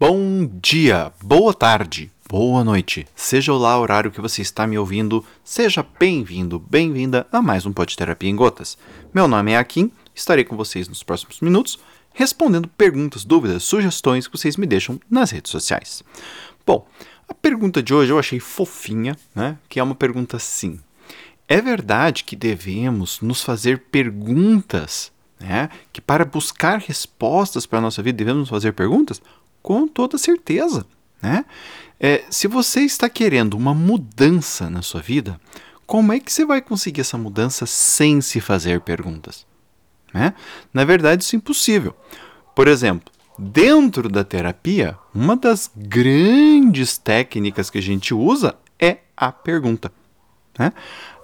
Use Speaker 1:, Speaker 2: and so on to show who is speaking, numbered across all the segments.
Speaker 1: Bom dia, boa tarde, boa noite. Seja lá o horário que você está me ouvindo, seja bem-vindo, bem-vinda a mais um Pod Terapia em Gotas. Meu nome é Akin, estarei com vocês nos próximos minutos respondendo perguntas, dúvidas, sugestões que vocês me deixam nas redes sociais. Bom, a pergunta de hoje eu achei fofinha, né? Que é uma pergunta assim: É verdade que devemos nos fazer perguntas, né? Que para buscar respostas para a nossa vida devemos fazer perguntas? Com toda certeza. Né? É, se você está querendo uma mudança na sua vida, como é que você vai conseguir essa mudança sem se fazer perguntas? Né? Na verdade, isso é impossível. Por exemplo, dentro da terapia, uma das grandes técnicas que a gente usa é a pergunta. Né?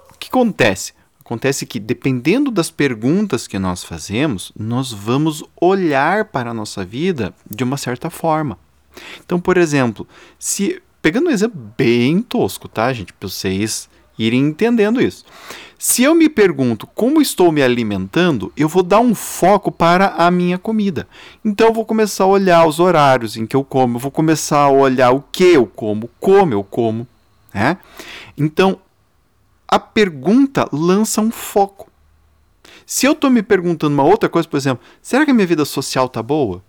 Speaker 1: O que acontece? Acontece que, dependendo das perguntas que nós fazemos, nós vamos olhar para a nossa vida de uma certa forma. Então, por exemplo, se pegando um exemplo bem tosco, tá, gente, para vocês irem entendendo isso. Se eu me pergunto como estou me alimentando, eu vou dar um foco para a minha comida. Então eu vou começar a olhar os horários em que eu como, eu vou começar a olhar o que eu como, como eu como, né? Então, a pergunta lança um foco. Se eu estou me perguntando uma outra coisa, por exemplo, será que a minha vida social está boa?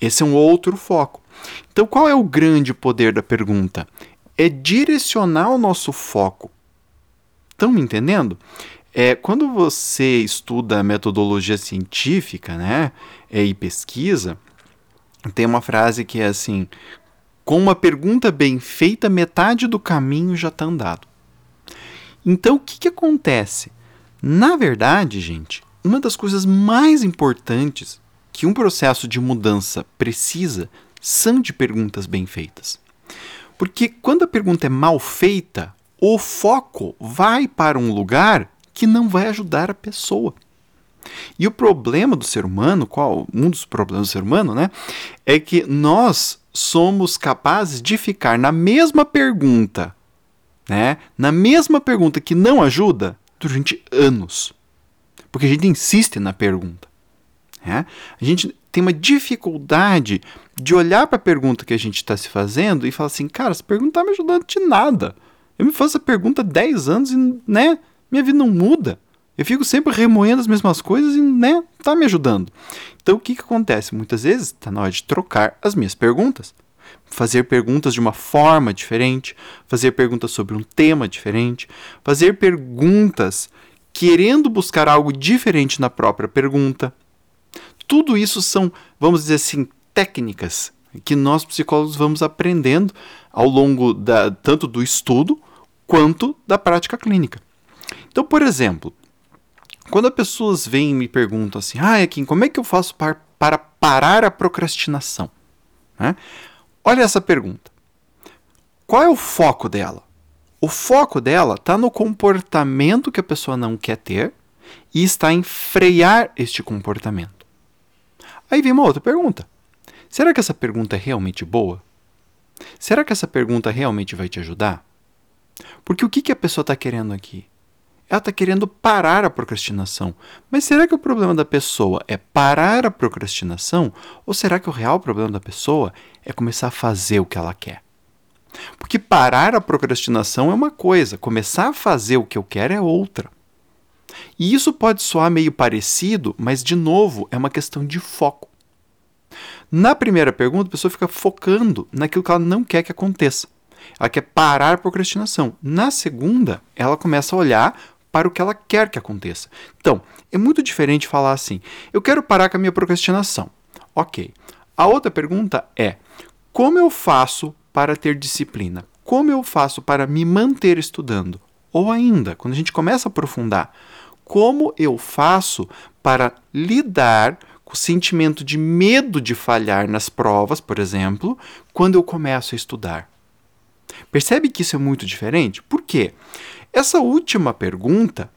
Speaker 1: Esse é um outro foco. Então, qual é o grande poder da pergunta? É direcionar o nosso foco. Estão me entendendo? É, quando você estuda metodologia científica né, é, e pesquisa, tem uma frase que é assim: com uma pergunta bem feita, metade do caminho já está andado. Então, o que, que acontece? Na verdade, gente, uma das coisas mais importantes que um processo de mudança precisa são de perguntas bem feitas. Porque quando a pergunta é mal feita, o foco vai para um lugar que não vai ajudar a pessoa. E o problema do ser humano, qual um dos problemas do ser humano, né, é que nós somos capazes de ficar na mesma pergunta né, na mesma pergunta que não ajuda durante anos. Porque a gente insiste na pergunta. Né? A gente tem uma dificuldade de olhar para a pergunta que a gente está se fazendo e falar assim, cara, essa pergunta não está me ajudando de nada. Eu me faço essa pergunta há 10 anos e né, minha vida não muda. Eu fico sempre remoendo as mesmas coisas e né, tá me ajudando. Então o que, que acontece? Muitas vezes está na hora de trocar as minhas perguntas fazer perguntas de uma forma diferente, fazer perguntas sobre um tema diferente, fazer perguntas querendo buscar algo diferente na própria pergunta. Tudo isso são, vamos dizer assim, técnicas que nós psicólogos vamos aprendendo ao longo da, tanto do estudo quanto da prática clínica. Então, por exemplo, quando as pessoas vêm e me perguntam assim, ah, Kim, como é que eu faço para, para parar a procrastinação? Né? Olha essa pergunta. Qual é o foco dela? O foco dela está no comportamento que a pessoa não quer ter e está em frear este comportamento. Aí vem uma outra pergunta. Será que essa pergunta é realmente boa? Será que essa pergunta realmente vai te ajudar? Porque o que, que a pessoa está querendo aqui? Ela está querendo parar a procrastinação. Mas será que o problema da pessoa é parar a procrastinação? Ou será que o real problema da pessoa é começar a fazer o que ela quer? Porque parar a procrastinação é uma coisa, começar a fazer o que eu quero é outra. E isso pode soar meio parecido, mas de novo é uma questão de foco. Na primeira pergunta, a pessoa fica focando naquilo que ela não quer que aconteça. Ela quer parar a procrastinação. Na segunda, ela começa a olhar para o que ela quer que aconteça. Então, é muito diferente falar assim: eu quero parar com a minha procrastinação. Ok. A outra pergunta é: como eu faço para ter disciplina? Como eu faço para me manter estudando? Ou ainda, quando a gente começa a aprofundar, como eu faço para lidar com o sentimento de medo de falhar nas provas, por exemplo, quando eu começo a estudar? Percebe que isso é muito diferente? Por quê? Essa última pergunta,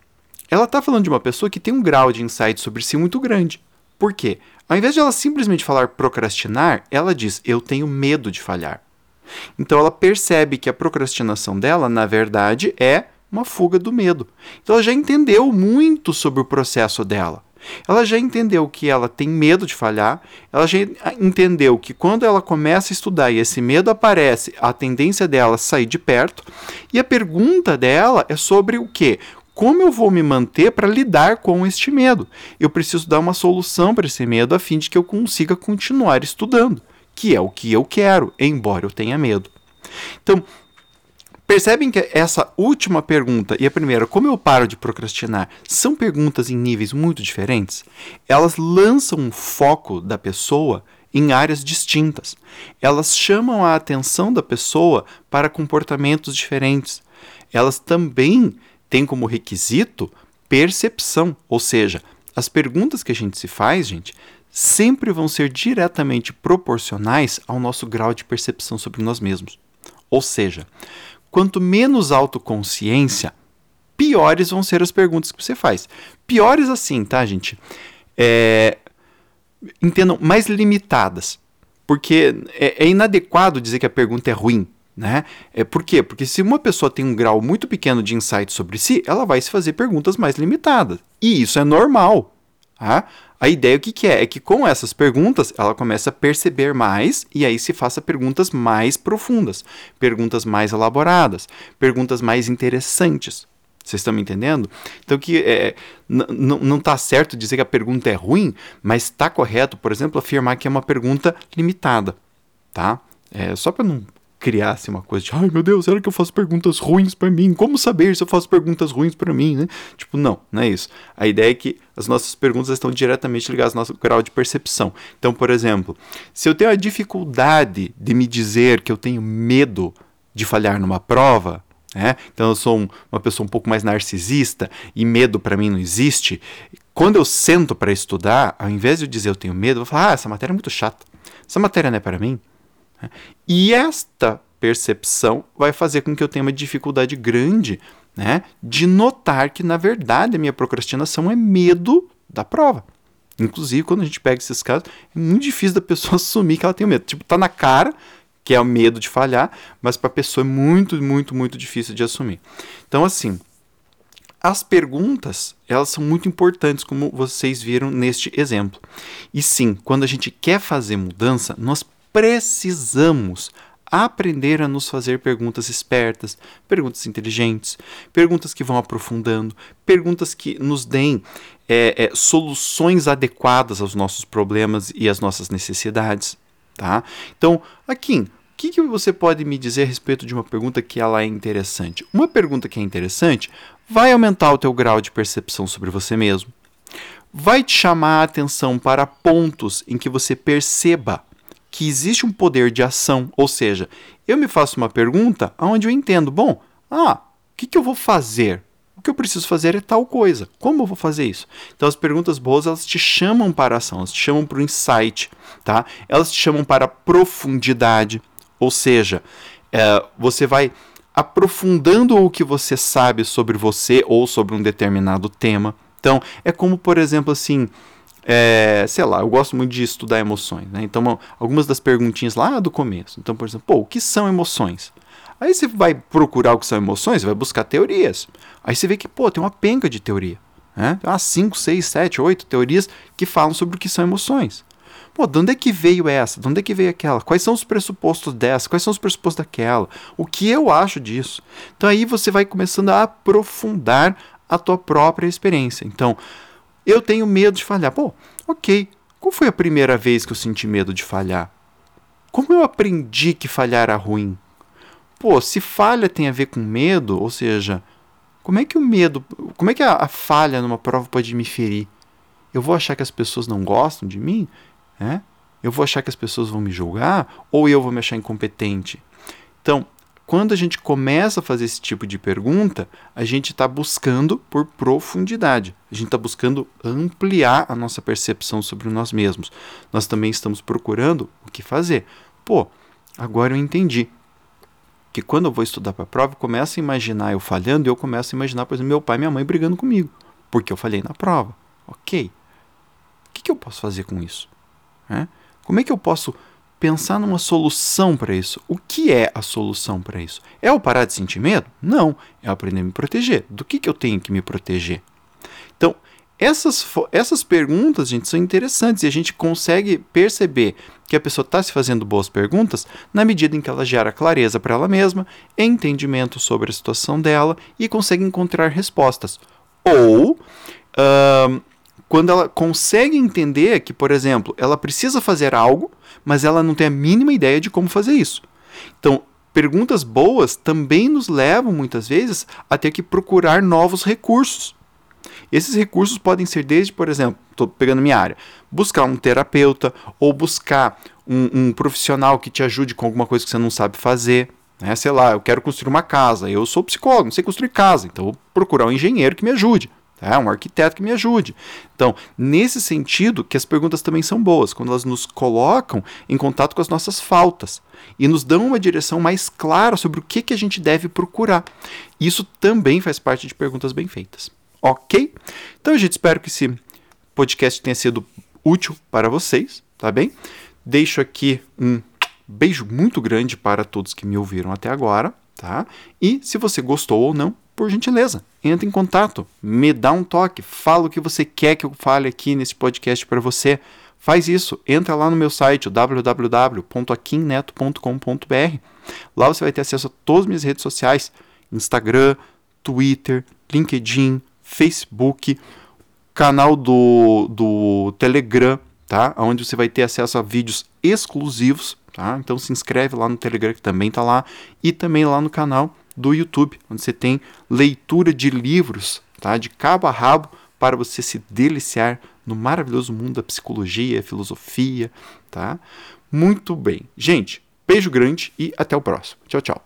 Speaker 1: ela está falando de uma pessoa que tem um grau de insight sobre si muito grande. Por quê? Ao invés de ela simplesmente falar procrastinar, ela diz eu tenho medo de falhar. Então ela percebe que a procrastinação dela, na verdade, é uma fuga do medo. Então ela já entendeu muito sobre o processo dela. Ela já entendeu que ela tem medo de falhar, ela já entendeu que quando ela começa a estudar e esse medo aparece, a tendência dela é sair de perto. E a pergunta dela é sobre o quê? Como eu vou me manter para lidar com este medo? Eu preciso dar uma solução para esse medo a fim de que eu consiga continuar estudando, que é o que eu quero, embora eu tenha medo. Então, Percebem que essa última pergunta e a primeira, como eu paro de procrastinar, são perguntas em níveis muito diferentes? Elas lançam um foco da pessoa em áreas distintas. Elas chamam a atenção da pessoa para comportamentos diferentes. Elas também têm como requisito percepção, ou seja, as perguntas que a gente se faz, gente, sempre vão ser diretamente proporcionais ao nosso grau de percepção sobre nós mesmos. Ou seja, quanto menos autoconsciência, piores vão ser as perguntas que você faz. Piores assim, tá, gente? É, entendam, mais limitadas. Porque é, é, inadequado dizer que a pergunta é ruim. Né? É, por quê? Porque se uma pessoa tem um grau muito pequeno de insight sobre si, ela vai se fazer perguntas mais limitadas. E isso é normal. Tá? A ideia o que, que é? É que com essas perguntas ela começa a perceber mais e aí se faça perguntas mais profundas, perguntas mais elaboradas, perguntas mais interessantes. Vocês estão me entendendo? Então que é, não está certo dizer que a pergunta é ruim, mas está correto, por exemplo, afirmar que é uma pergunta limitada, tá? É, só para não criasse uma coisa de, ai meu Deus, será que eu faço perguntas ruins para mim? Como saber se eu faço perguntas ruins para mim, né? Tipo, não, não é isso. A ideia é que as nossas perguntas estão diretamente ligadas ao nosso grau de percepção. Então, por exemplo, se eu tenho a dificuldade de me dizer que eu tenho medo de falhar numa prova, né? Então eu sou um, uma pessoa um pouco mais narcisista e medo para mim não existe. Quando eu sento para estudar, ao invés de eu dizer eu tenho medo, eu vou falar: "Ah, essa matéria é muito chata. Essa matéria não é para mim". E esta percepção vai fazer com que eu tenha uma dificuldade grande né, de notar que, na verdade, a minha procrastinação é medo da prova. Inclusive, quando a gente pega esses casos, é muito difícil da pessoa assumir que ela tem medo. Tipo, tá na cara que é o medo de falhar, mas para a pessoa é muito, muito, muito difícil de assumir. Então, assim, as perguntas, elas são muito importantes, como vocês viram neste exemplo. E sim, quando a gente quer fazer mudança, nós precisamos aprender a nos fazer perguntas espertas, perguntas inteligentes, perguntas que vão aprofundando, perguntas que nos deem é, é, soluções adequadas aos nossos problemas e às nossas necessidades. Tá? Então, aqui, o que, que você pode me dizer a respeito de uma pergunta que ela é interessante? Uma pergunta que é interessante vai aumentar o teu grau de percepção sobre você mesmo, vai te chamar a atenção para pontos em que você perceba que existe um poder de ação, ou seja, eu me faço uma pergunta onde eu entendo, bom, ah, o que, que eu vou fazer? O que eu preciso fazer é tal coisa. Como eu vou fazer isso? Então as perguntas boas elas te chamam para a ação, elas te chamam para o insight, tá? Elas te chamam para a profundidade, ou seja, é, você vai aprofundando o que você sabe sobre você ou sobre um determinado tema. Então é como por exemplo assim é, sei lá, eu gosto muito de estudar emoções, né? Então, algumas das perguntinhas lá do começo. Então, por exemplo, pô, o que são emoções? Aí você vai procurar o que são emoções, vai buscar teorias. Aí você vê que, pô, tem uma penca de teoria. Né? Tem umas 5, 6, 7, 8 teorias que falam sobre o que são emoções. Pô, de onde é que veio essa? De onde é que veio aquela? Quais são os pressupostos dessa? Quais são os pressupostos daquela? O que eu acho disso? Então aí você vai começando a aprofundar a tua própria experiência. Então, eu tenho medo de falhar. Pô, ok. Qual foi a primeira vez que eu senti medo de falhar? Como eu aprendi que falhar era ruim? Pô, se falha tem a ver com medo, ou seja, como é que o medo, como é que a, a falha numa prova pode me ferir? Eu vou achar que as pessoas não gostam de mim? É? Eu vou achar que as pessoas vão me julgar? Ou eu vou me achar incompetente? Então, quando a gente começa a fazer esse tipo de pergunta, a gente está buscando por profundidade. A gente está buscando ampliar a nossa percepção sobre nós mesmos. Nós também estamos procurando o que fazer. Pô, agora eu entendi que quando eu vou estudar para a prova, eu começo a imaginar eu falhando e eu começo a imaginar, por exemplo, meu pai e minha mãe brigando comigo, porque eu falhei na prova. Ok. O que, que eu posso fazer com isso? É? Como é que eu posso pensar numa solução para isso. O que é a solução para isso? É o parar de sentir medo? Não. É aprender a me proteger. Do que, que eu tenho que me proteger? Então, essas, essas perguntas, gente, são interessantes e a gente consegue perceber que a pessoa está se fazendo boas perguntas na medida em que ela gera clareza para ela mesma, entendimento sobre a situação dela e consegue encontrar respostas. Ou uh, quando ela consegue entender que, por exemplo, ela precisa fazer algo, mas ela não tem a mínima ideia de como fazer isso. Então, perguntas boas também nos levam muitas vezes a ter que procurar novos recursos. Esses recursos podem ser desde, por exemplo, estou pegando minha área, buscar um terapeuta ou buscar um, um, profissional que te ajude com alguma coisa que você não sabe fazer. Né? Sei lá, eu quero construir uma casa, eu sou psicólogo, não sei construir casa, então vou procurar um engenheiro que me ajude. Tá? Um arquiteto que me ajude. Então, nesse sentido, que as perguntas também são boas, quando elas nos colocam em contato com as nossas faltas e nos dão uma direção mais clara sobre o que, que a gente deve procurar. Isso também faz parte de perguntas bem feitas. Ok? Então, gente, espero que esse podcast tenha sido útil para vocês, tá bem? Deixo aqui um beijo muito grande para todos que me ouviram até agora, tá? E se você gostou ou não, por gentileza, entre em contato, me dá um toque, fala o que você quer que eu fale aqui nesse podcast para você. Faz isso, entra lá no meu site www.aquinneto.com.br. Lá você vai ter acesso a todas as minhas redes sociais: Instagram, Twitter, LinkedIn, Facebook, canal do, do Telegram, tá? Onde você vai ter acesso a vídeos exclusivos, tá? Então se inscreve lá no Telegram que também tá lá e também lá no canal do YouTube, onde você tem leitura de livros, tá? De cabo a rabo para você se deliciar no maravilhoso mundo da psicologia, filosofia, tá? Muito bem. Gente, beijo grande e até o próximo. Tchau, tchau.